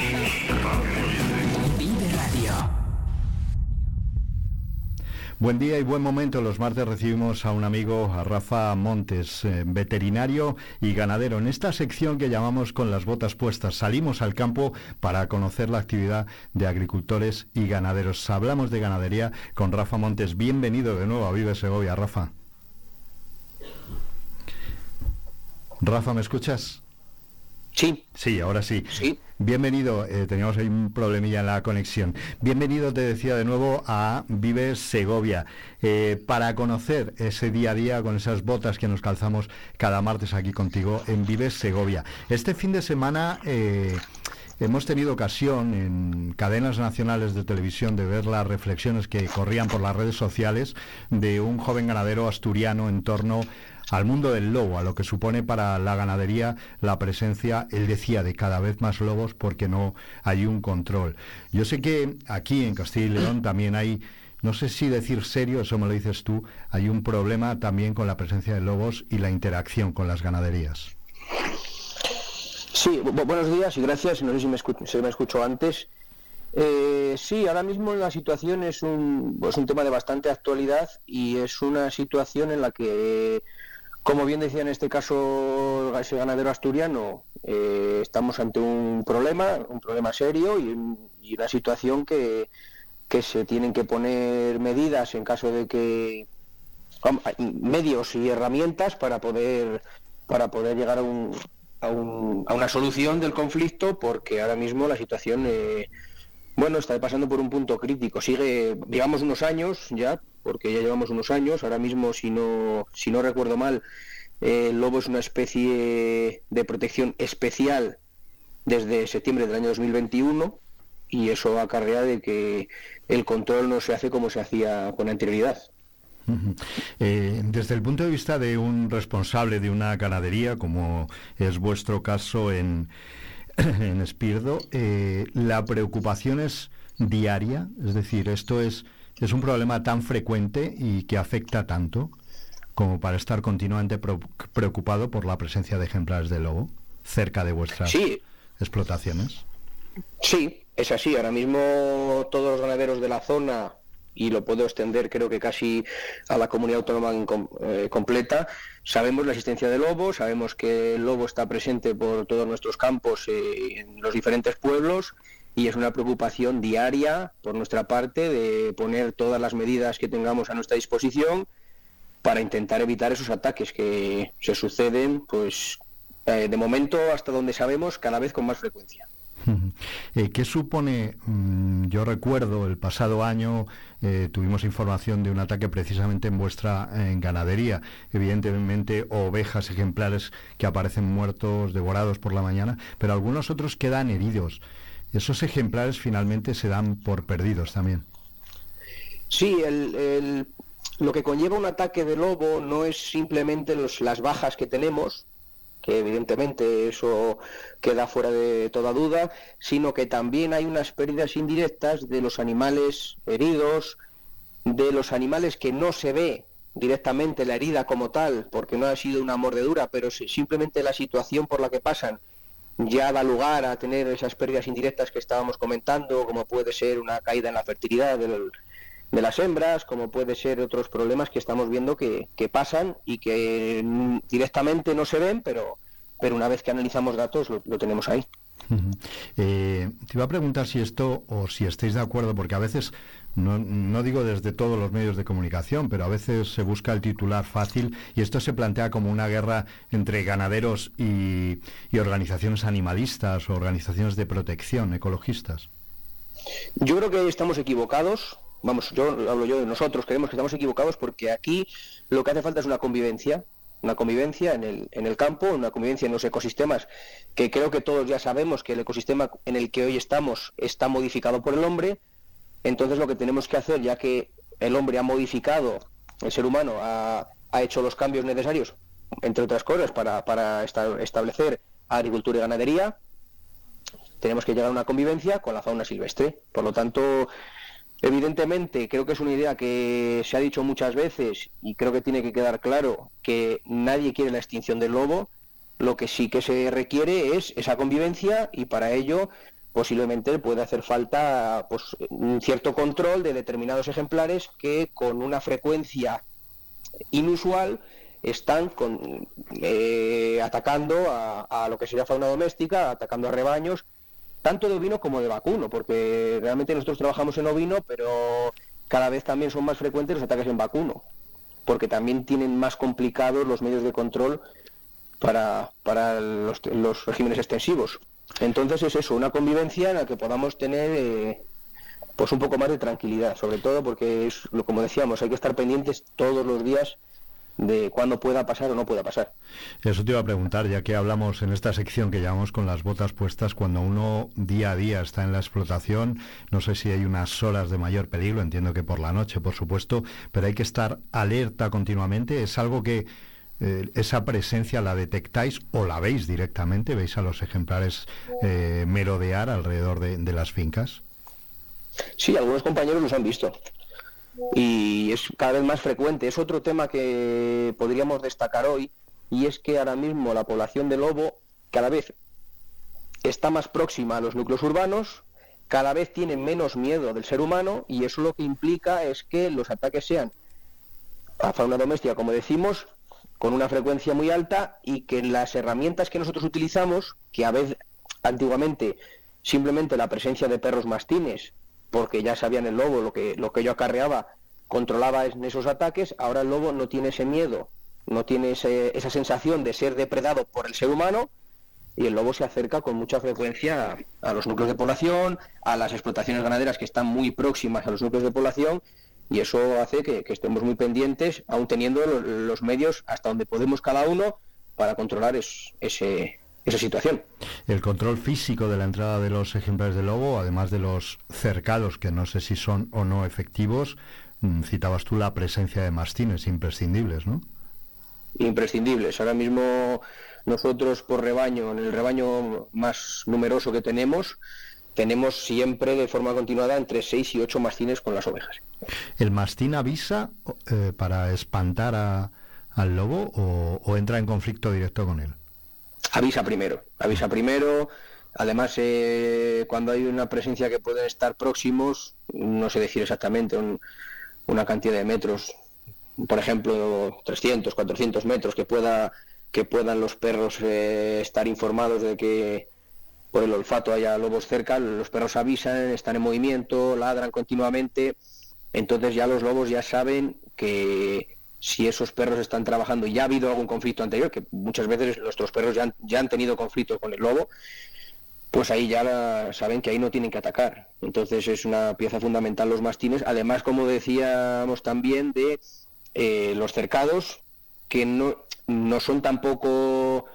Speaker 1: Buen día y buen momento. Los martes recibimos a un amigo, a Rafa Montes, eh, veterinario y ganadero. En esta sección que llamamos con las botas puestas, salimos al campo para conocer la actividad de agricultores y ganaderos. Hablamos de ganadería con Rafa Montes. Bienvenido de nuevo a Vive Segovia, Rafa. Rafa, ¿me escuchas?
Speaker 6: Sí.
Speaker 1: Sí, ahora sí.
Speaker 6: Sí.
Speaker 1: Bienvenido, eh, teníamos ahí un problemilla en la conexión. Bienvenido, te decía de nuevo, a Vive Segovia, eh, para conocer ese día a día con esas botas que nos calzamos cada martes aquí contigo en Vive Segovia. Este fin de semana... Eh, hemos tenido ocasión en cadenas nacionales de televisión de ver las reflexiones que corrían por las redes sociales de un joven ganadero asturiano en torno al mundo del lobo, a lo que supone para la ganadería la presencia, él decía, de cada vez más lobos porque no hay un control. Yo sé que aquí en Castilla y León también hay no sé si decir serio, eso me lo dices tú, hay un problema también con la presencia de lobos y la interacción con las ganaderías.
Speaker 6: Sí, buenos días y gracias. No sé si me, escucho, me escuchó antes. Eh, sí, ahora mismo la situación es un, pues un tema de bastante actualidad y es una situación en la que como bien decía en este caso ese ganadero asturiano, eh, estamos ante un problema, un problema serio y, una situación que, que se tienen que poner medidas en caso de que medios y herramientas para poder para poder llegar a un, a, un, a una solución del conflicto porque ahora mismo la situación eh, bueno está pasando por un punto crítico sigue digamos unos años ya porque ya llevamos unos años ahora mismo si no si no recuerdo mal eh, el lobo es una especie de protección especial desde septiembre del año 2021 y eso acarrea de que el control no se hace como se hacía con anterioridad.
Speaker 1: Eh, desde el punto de vista de un responsable de una ganadería, como es vuestro caso en, en Espirdo, eh, la preocupación es diaria, es decir, esto es, es un problema tan frecuente y que afecta tanto como para estar continuamente preocupado por la presencia de ejemplares de lobo cerca de vuestras explotaciones.
Speaker 6: Sí, es así. Ahora mismo todos los ganaderos de la zona y lo puedo extender creo que casi a la comunidad autónoma eh, completa. Sabemos la existencia del lobo, sabemos que el lobo está presente por todos nuestros campos eh, en los diferentes pueblos y es una preocupación diaria por nuestra parte de poner todas las medidas que tengamos a nuestra disposición para intentar evitar esos ataques que se suceden, pues eh, de momento hasta donde sabemos cada vez con más frecuencia.
Speaker 1: Eh, ¿Qué supone? Mm, yo recuerdo el pasado año eh, tuvimos información de un ataque precisamente en vuestra ganadería. Evidentemente ovejas ejemplares que aparecen muertos, devorados por la mañana, pero algunos otros quedan heridos. Esos ejemplares finalmente se dan por perdidos también.
Speaker 6: Sí, lo que conlleva un ataque de lobo no es simplemente las bajas que tenemos, que evidentemente eso queda fuera de toda duda, sino que también hay unas pérdidas indirectas de los animales heridos, de los animales que no se ve directamente la herida como tal, porque no ha sido una mordedura, pero simplemente la situación por la que pasan ya da lugar a tener esas pérdidas indirectas que estábamos comentando, como puede ser una caída en la fertilidad de las hembras, como puede ser otros problemas que estamos viendo que, pasan y que directamente no se ven, pero, pero una vez que analizamos datos lo, tenemos ahí.
Speaker 1: Eh, te iba a preguntar si esto o si estáis de acuerdo, porque a veces, no, no, digo desde todos los medios de comunicación, pero a veces se busca el titular fácil y esto se plantea como una guerra entre ganaderos y, y organizaciones animalistas o organizaciones de protección ecologistas.
Speaker 6: Yo creo que estamos equivocados vamos, yo hablo yo de nosotros, creemos que estamos equivocados porque aquí lo que hace falta es una convivencia, una convivencia en el, en el campo, una convivencia en los ecosistemas, que creo que todos ya sabemos que el ecosistema en el que hoy estamos está modificado por el hombre, entonces lo que tenemos que hacer, ya que el hombre ha modificado, el ser humano ha, ha hecho los cambios necesarios, entre otras cosas, para, para establecer agricultura y ganadería, tenemos que llegar a una convivencia con la fauna silvestre. Por lo tanto, Evidentemente, creo que es una idea que se ha dicho muchas veces y creo que tiene que quedar claro que nadie quiere la extinción del lobo. Lo que sí que se requiere es esa convivencia y para ello posiblemente puede hacer falta pues, un cierto control de determinados ejemplares que con una frecuencia inusual están eh, atacando a, a, lo que sería fauna doméstica, atacando a rebaños tanto de ovino como de vacuno, porque realmente nosotros trabajamos en ovino, pero cada vez también son más frecuentes los ataques en vacuno, porque también tienen más complicados los medios de control para, para los, regímenes extensivos. Entonces es eso, una convivencia en la que podamos tener eh, pues un poco más de tranquilidad, sobre todo porque es, como decíamos, hay que estar pendientes todos los días de cuándo pueda pasar o no pueda pasar.
Speaker 1: Eso te iba a preguntar, ya que hablamos en esta sección que llamamos con las botas puestas, cuando uno día a día está en la explotación, no sé si hay unas horas de mayor peligro, entiendo que por la noche, por supuesto, pero hay que estar alerta continuamente. Es algo que eh, esa presencia la detectáis o la veis directamente, veis a los ejemplares eh, merodear alrededor de, de las fincas.
Speaker 6: Sí, algunos compañeros los han visto y es cada vez más frecuente. Es otro tema que podríamos destacar hoy y es que ahora mismo la población de lobo cada vez está más próxima a los núcleos urbanos, cada vez tiene menos miedo del ser humano y eso lo que implica es que los ataques sean a fauna doméstica, como decimos, con una frecuencia muy alta y que las herramientas que nosotros utilizamos, que a veces antiguamente simplemente la presencia de perros mastines porque ya sabían el lobo lo que, lo que yo acarreaba, controlaba en esos ataques, ahora el lobo no tiene ese miedo, no tiene esa sensación de ser depredado por el ser humano, y el lobo se acerca con mucha frecuencia a los núcleos de población, a las explotaciones ganaderas que están muy próximas a los núcleos de población y eso hace que, estemos muy pendientes, aún teniendo los, medios hasta donde podemos cada uno para controlar ese, esa situación.
Speaker 1: El control físico de la entrada de los ejemplares de lobo, además de los cercados, que no sé si son o no efectivos, mm, citabas tú la presencia de mastines imprescindibles, ¿no?
Speaker 6: Imprescindibles. Ahora mismo nosotros por rebaño, en el rebaño más numeroso que tenemos, tenemos siempre de forma continuada entre 6 y 8 mastines con las ovejas.
Speaker 1: ¿El mastín avisa eh, para espantar al lobo o, entra en conflicto directo con él?
Speaker 6: Avisa primero, avisa primero. Además, eh, cuando hay una presencia que pueden estar próximos, no sé decir exactamente una cantidad de metros, por ejemplo, 300, 400 metros que pueda que puedan los perros eh, estar informados de que por el olfato haya lobos cerca, los perros avisan, están en movimiento, ladran continuamente, entonces ya los lobos ya saben que si esos perros están trabajando y ya ha habido algún conflicto anterior, que muchas veces nuestros perros ya han, tenido conflicto con el lobo, pues ahí ya saben que ahí no tienen que atacar. Entonces es una pieza fundamental los mastines. Además, como decíamos también, de eh, los cercados, que no, no son tampoco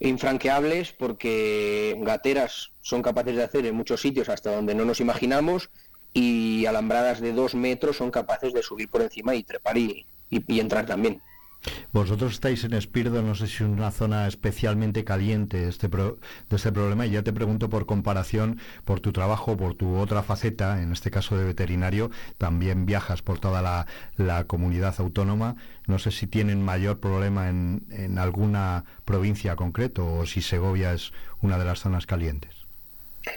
Speaker 6: infranqueables porque gateras son capaces de hacer en muchos sitios hasta donde no nos imaginamos y alambradas de dos metros son capaces de subir por encima y trepar y, y entrar también.
Speaker 1: Vosotros estáis en Espirdo, no sé si es una zona especialmente caliente este de este problema, y ya te pregunto por comparación, por tu trabajo, por tu otra faceta, en este caso de veterinario, también viajas por toda la, comunidad autónoma, no sé si tienen mayor problema en, en alguna provincia concreto o si Segovia es una de las zonas calientes.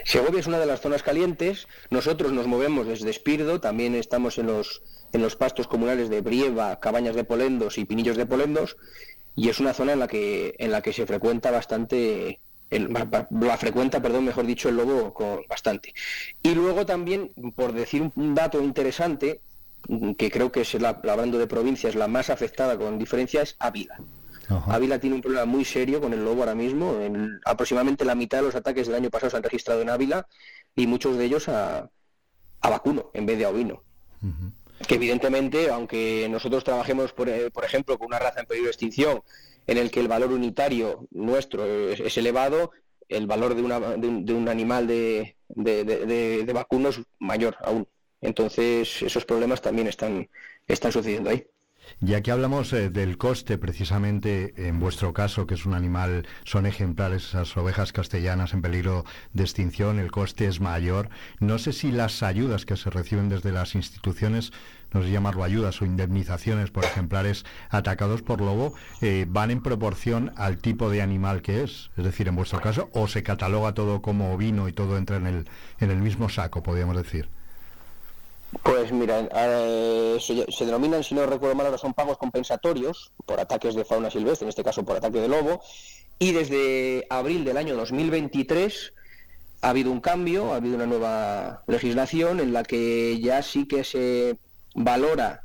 Speaker 6: Segovia es una de las zonas calientes, nosotros nos movemos desde Espirdo, también estamos en los en los pastos comunales de Brieva, Cabañas de Polendos y Pinillos de Polendos, y es una zona en la que, en la que se frecuenta bastante, la frecuenta, perdón, mejor dicho, el lobo con, bastante. Y luego también, por decir un dato interesante, que creo que es la, hablando de provincias la más afectada con diferencia, es Ávila. Ávila tiene un problema muy serio con el lobo ahora mismo. En, aproximadamente la mitad de los ataques del año pasado se han registrado en Ávila y muchos de ellos a, a vacuno en vez de a ovino que evidentemente, aunque nosotros trabajemos, por, eh, por, ejemplo, con una raza en peligro de extinción, en el que el valor unitario nuestro es, elevado, el valor de, una, de, un, animal de, de, vacuno es mayor aún. Entonces, esos problemas también están, están sucediendo ahí.
Speaker 1: Ya que hablamos eh, del coste, precisamente en vuestro caso, que es un animal, son ejemplares esas ovejas castellanas en peligro de extinción, el coste es mayor. No sé si las ayudas que se reciben desde las instituciones, no sé llamarlo ayudas o indemnizaciones por ejemplares atacados por lobo, eh, van en proporción al tipo de animal que es. Es decir, en vuestro caso, o se cataloga todo como ovino y todo entra en el, en el mismo saco, podríamos decir.
Speaker 6: Pues mira, eh, se, denominan, si no recuerdo mal, ahora son pagos compensatorios por ataques de fauna silvestre, en este caso por ataque de lobo, y desde abril del año 2023 ha habido un cambio, ha habido una nueva legislación en la que ya sí que se valora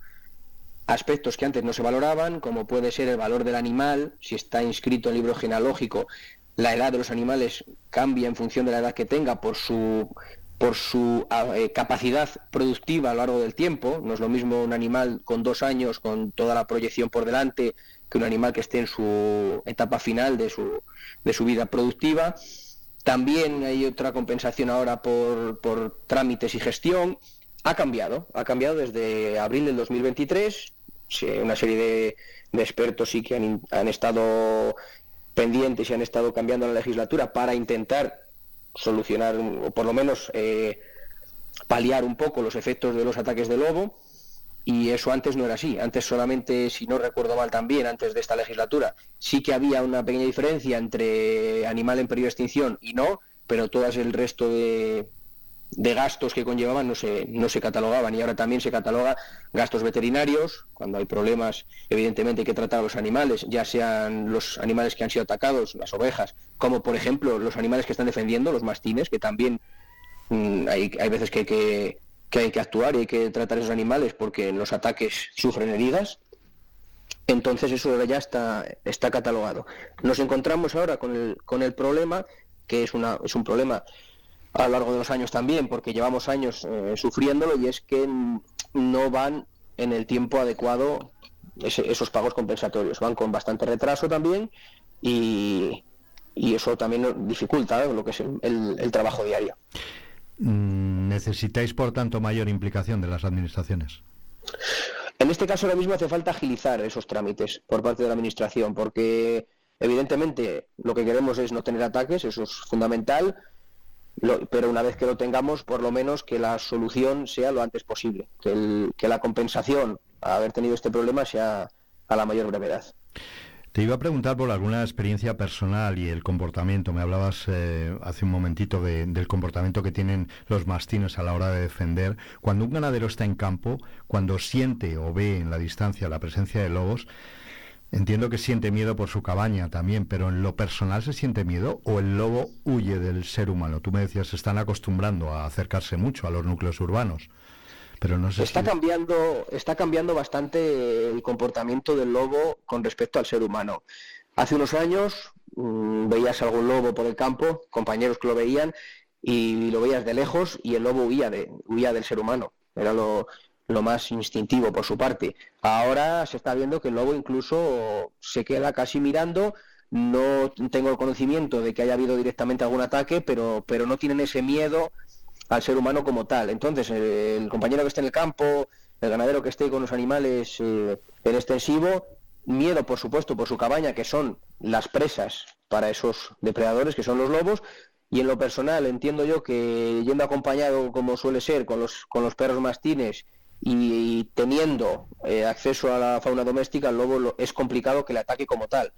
Speaker 6: aspectos que antes no se valoraban, como puede ser el valor del animal, si está inscrito en el libro genealógico, la edad de los animales cambia en función de la edad que tenga por su por su eh, capacidad productiva a lo largo del tiempo. No es lo mismo un animal con dos años, con toda la proyección por delante, que un animal que esté en su etapa final de su, de su vida productiva. También hay otra compensación ahora por, por trámites y gestión. Ha cambiado, ha cambiado desde abril del 2023. Una serie de, de expertos sí que han, han estado pendientes y han estado cambiando la legislatura para intentar solucionar o por lo menos eh, paliar un poco los efectos de los ataques de lobo y eso antes no era así. Antes solamente, si no recuerdo mal también, antes de esta legislatura, sí que había una pequeña diferencia entre animal en peligro de extinción y no, pero todas el resto de, de gastos que conllevaban no se, no se catalogaban y ahora también se cataloga gastos veterinarios, cuando hay problemas evidentemente hay que tratar a los animales, ya sean los animales que han sido atacados, las ovejas, como por ejemplo los animales que están defendiendo, los mastines, que también mm, hay, hay veces que hay que que hay que actuar y hay que tratar a esos animales porque en los ataques sufren heridas. Entonces eso ya está, está catalogado. Nos encontramos ahora con el, con el problema, que es, una, es un problema a lo largo de los años también, porque llevamos años eh, sufriéndolo, y es que no van en el tiempo adecuado esos pagos compensatorios. Van con bastante retraso también y, eso también dificulta lo que es el trabajo diario.
Speaker 1: Mm, ¿Necesitáis, por tanto, mayor implicación de las administraciones?
Speaker 6: En este caso, ahora mismo hace falta agilizar esos trámites por parte de la Administración, porque evidentemente lo que queremos es no tener ataques, eso es fundamental, pero una vez que lo tengamos, por lo menos que la solución sea lo antes posible, que, que la compensación a haber tenido este problema sea a la mayor brevedad.
Speaker 1: Te iba a preguntar por alguna experiencia personal y el comportamiento. Me hablabas eh, hace un momentito del comportamiento que tienen los mastines a la hora de defender. Cuando un ganadero está en campo, cuando siente o ve en la distancia la presencia de lobos, entiendo que siente miedo por su cabaña también, pero en lo personal se siente miedo o el lobo huye del ser humano. Tú me decías, se están acostumbrando a acercarse mucho a los núcleos urbanos
Speaker 6: está cambiando, está cambiando bastante el comportamiento del lobo con respecto al ser humano. Hace unos años mm, veías algún lobo por el campo, compañeros que lo veían, y lo veías de lejos y el lobo huía, de, huía del ser humano. Era lo, lo más instintivo por su parte. Ahora se está viendo que el lobo incluso se queda casi mirando. No tengo el conocimiento de que haya habido directamente algún ataque, pero, pero no tienen ese miedo al ser humano como tal. Entonces, el compañero que esté en el campo, el ganadero que esté con los animales eh, en extensivo, miedo, por supuesto, por su cabaña, que son las presas para esos depredadores, que son los lobos, y en lo personal entiendo yo que yendo acompañado, como suele ser, con los, con los perros mastines y, teniendo eh, acceso a la fauna doméstica, el lobo es complicado que le ataque como tal.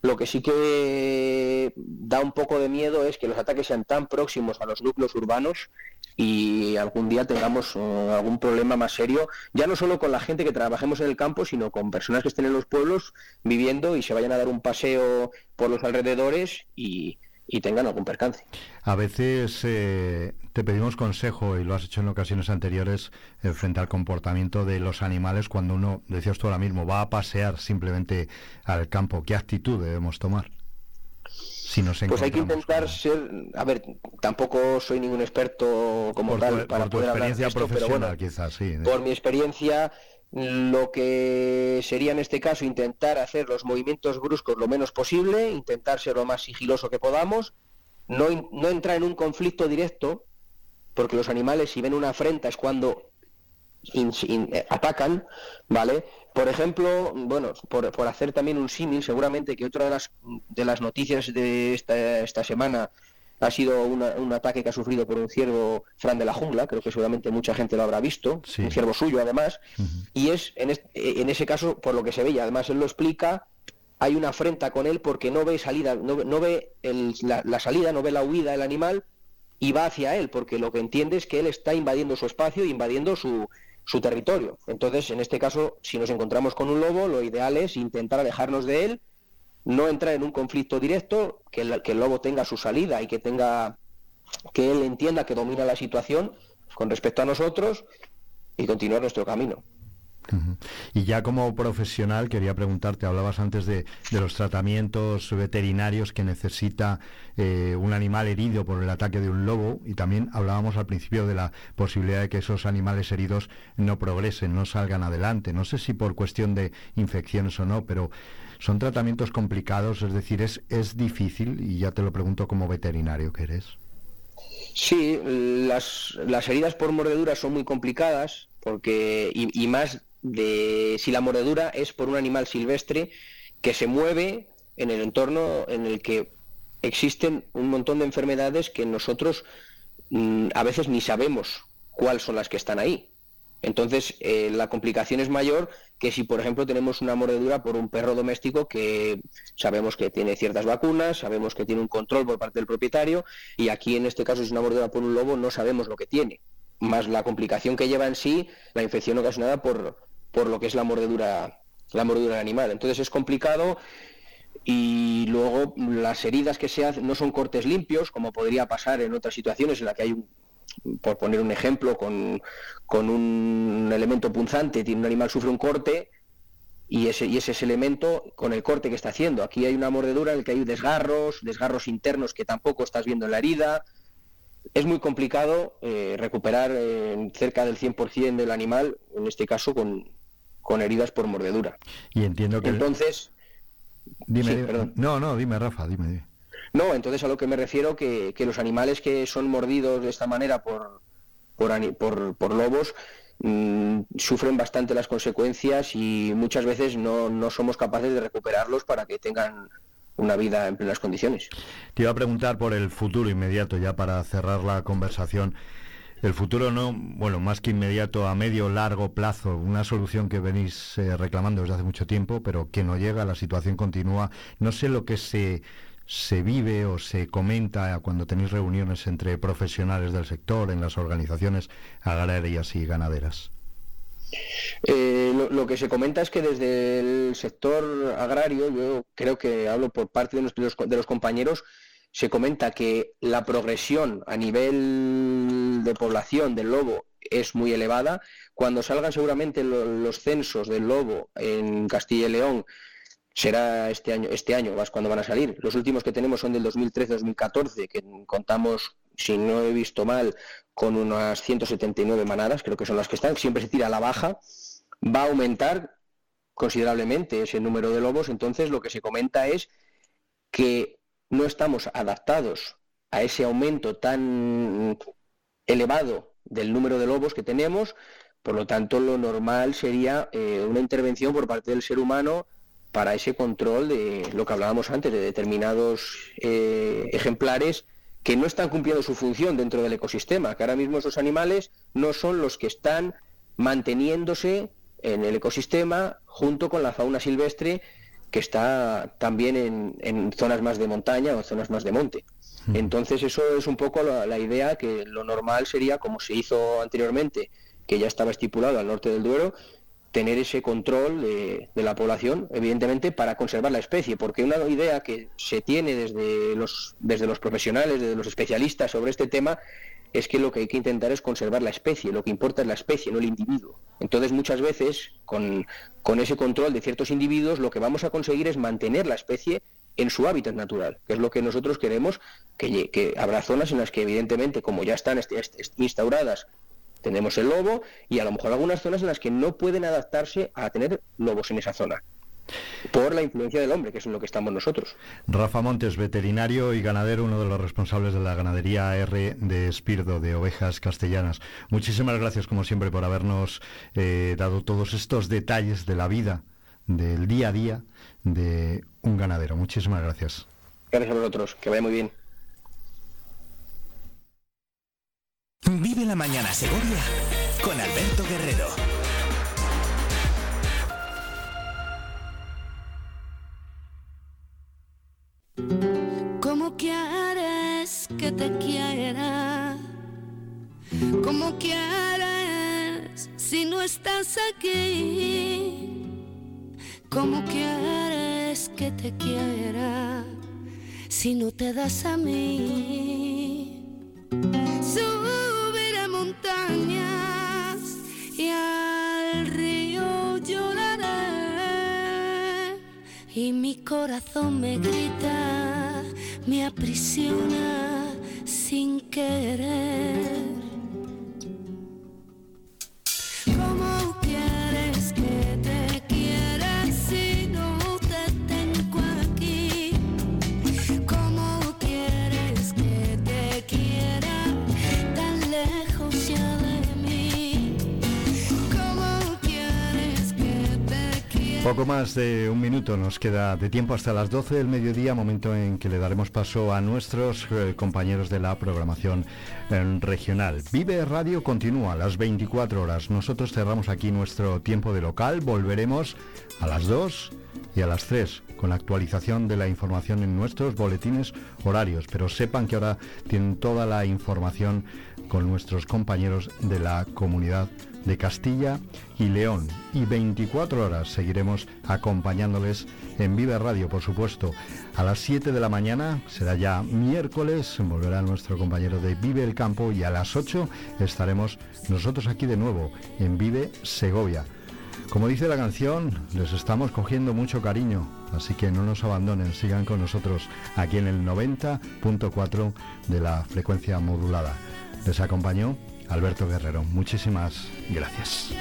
Speaker 6: Lo que sí que da un poco de miedo es que los ataques sean tan próximos a los núcleos urbanos y algún día tengamos eh, algún problema más serio, ya no solo con la gente que trabajemos en el campo, sino con personas que estén en los pueblos viviendo y se vayan a dar un paseo por los alrededores y, y tengan algún percance.
Speaker 1: A veces eh, te pedimos consejo, y lo has hecho en ocasiones anteriores, eh, frente al comportamiento de los animales cuando uno, decías tú ahora mismo, va a pasear simplemente al campo. ¿Qué actitud debemos tomar?
Speaker 6: Si nos pues hay que intentar ser, a ver, tampoco soy ningún experto como tal para
Speaker 1: por tu
Speaker 6: poder
Speaker 1: experiencia profesional, quizás, sí.
Speaker 6: Por mi experiencia, lo que sería en este caso intentar hacer los movimientos bruscos lo menos posible, intentar ser lo más sigiloso que podamos, no, no entrar en un conflicto directo, porque los animales si ven una afrenta es cuando eh, atacan, ¿vale? Por ejemplo, bueno, por, por hacer también un símil, seguramente que otra de las, de las noticias de esta, esta semana ha sido un ataque que ha sufrido por un ciervo Fran de la jungla, creo que seguramente mucha gente lo habrá visto, un ciervo suyo además, y es en, en, ese caso, por lo que se ve, y además él lo explica, hay una afrenta con él porque no ve salida, no, no ve la, salida, no ve la huida del animal y va hacia él, porque lo que entiende es que él está invadiendo su espacio, invadiendo su, su territorio. Entonces, en este caso, si nos encontramos con un lobo, lo ideal es intentar alejarnos de él no entrar en un conflicto directo, que el, lobo tenga su salida y que tenga que él entienda que domina la situación con respecto a nosotros y continuar nuestro camino.
Speaker 1: Y ya como profesional quería preguntarte, hablabas antes de, los tratamientos veterinarios que necesita eh, un animal herido por el ataque de un lobo y también hablábamos al principio de la posibilidad de que esos animales heridos no progresen, no salgan adelante. No sé si por cuestión de infecciones o no, pero son tratamientos complicados, es decir, es, es difícil y ya te lo pregunto como veterinario que eres.
Speaker 6: Sí, las, las heridas por mordeduras son muy complicadas porque y, más de si la mordedura es por un animal silvestre que se mueve en el entorno en el que existen un montón de enfermedades que nosotros mm, a veces ni sabemos cuáles son las que están ahí. Entonces, eh, la complicación es mayor que si, por ejemplo, tenemos una mordedura por un perro doméstico que sabemos que tiene ciertas vacunas, sabemos que tiene un control por parte del propietario, y aquí en este caso es una mordedura por un lobo, no sabemos lo que tiene. Más la complicación que lleva en sí la infección ocasionada por, por lo que es la mordedura, la mordedura del animal. Entonces es complicado y luego las heridas que se hacen no son cortes limpios, como podría pasar en otras situaciones en las que hay un por poner un ejemplo, con, con un elemento punzante, tiene un animal sufre un corte, y ese, y ese es elemento con el corte que está haciendo. Aquí hay una mordedura en el que hay desgarros, desgarros internos que tampoco estás viendo en la herida. Es muy complicado eh, recuperar eh, cerca del 100% del animal, en este caso con, con, heridas por mordedura.
Speaker 1: Y entiendo que...
Speaker 6: Entonces...
Speaker 1: Dime, No, no, dime, Rafa, dime,
Speaker 6: No, entonces a lo que me refiero que, que los animales que son mordidos de esta manera por, por, por, por lobos Mm, sufren bastante las consecuencias y muchas veces no, no somos capaces de recuperarlos para que tengan una vida en plenas condiciones.
Speaker 1: Te iba a preguntar por el futuro inmediato, ya para cerrar la conversación. El futuro no, bueno, más que inmediato, a medio, largo plazo, una solución que venís eh, reclamando desde hace mucho tiempo, pero que no llega, la situación continúa. No sé lo que se se vive o se comenta cuando tenéis reuniones entre profesionales del sector en las organizaciones agrarias y ganaderas?
Speaker 6: Eh, lo, que se comenta es que desde el sector agrario, yo creo que hablo por parte de los, de los compañeros, se comenta que la progresión a nivel de población del lobo es muy elevada. Cuando salgan seguramente los censos del lobo en Castilla y León, será este año, este año vas cuando van a salir. Los últimos que tenemos son del 2013-2014, que contamos, si no he visto mal, con unas 179 manadas, creo que son las que están, siempre se tira a la baja, va a aumentar considerablemente ese número de lobos, entonces lo que se comenta es que no estamos adaptados a ese aumento tan elevado del número de lobos que tenemos, por lo tanto lo normal sería eh, una intervención por parte del ser humano para ese control de lo que hablábamos antes, de determinados eh, ejemplares que no están cumpliendo su función dentro del ecosistema, que ahora mismo esos animales no son los que están manteniéndose en el ecosistema junto con la fauna silvestre que está también en, zonas más de montaña o zonas más de monte. Mm. Entonces eso es un poco la idea que lo normal sería, como se hizo anteriormente, que ya estaba estipulado al norte del Duero, tener ese control de, la población, evidentemente, para conservar la especie, porque una idea que se tiene desde los, desde los profesionales, desde los especialistas sobre este tema, es que lo que hay que intentar es conservar la especie, lo que importa es la especie, no el individuo. Entonces, muchas veces, con, con ese control de ciertos individuos, lo que vamos a conseguir es mantener la especie en su hábitat natural, que es lo que nosotros queremos, que, que habrá zonas en las que, evidentemente, como ya están instauradas tenemos el lobo y a lo mejor algunas zonas en las que no pueden adaptarse a tener lobos en esa zona por la influencia del hombre, que es en lo que estamos nosotros.
Speaker 1: Rafa Montes, veterinario y ganadero, uno de los responsables de la ganadería R de Espirdo, de ovejas castellanas. Muchísimas gracias, como siempre, por habernos eh, dado todos estos detalles de la vida, del día a día de un ganadero. Muchísimas gracias.
Speaker 6: Gracias a vosotros, que vaya muy bien.
Speaker 2: Vive la mañana Segovia con Alberto Guerrero.
Speaker 7: ¿Cómo quieres que te quiera? ¿Cómo quieres si no estás aquí? ¿Cómo quieres que te quiera si no te das a mí? montañas y al y mi corazón me grita, me aprisiona sin querer.
Speaker 1: Poco más de un minuto nos queda de tiempo hasta las 12 del mediodía, momento en que le daremos paso a nuestros eh, compañeros de la programación eh, regional. Vive Radio continúa a las 24 horas. Nosotros cerramos aquí nuestro tiempo de local. Volveremos a las 2 y a las 3 con la actualización de la información en nuestros boletines horarios. Pero sepan que ahora tienen toda la información con nuestros compañeros de la comunidad de Castilla y León. Y 24 horas seguiremos acompañándoles en Vive Radio, por supuesto. A las 7 de la mañana será ya miércoles, volverá nuestro compañero de Vive el Campo y a las 8 estaremos nosotros aquí de nuevo en Vive Segovia. Como dice la canción, les estamos cogiendo mucho cariño, así que no nos abandonen, sigan con nosotros aquí en el 90.4 de la frecuencia modulada. Les acompañó Alberto Guerrero. Muchísimas gracias.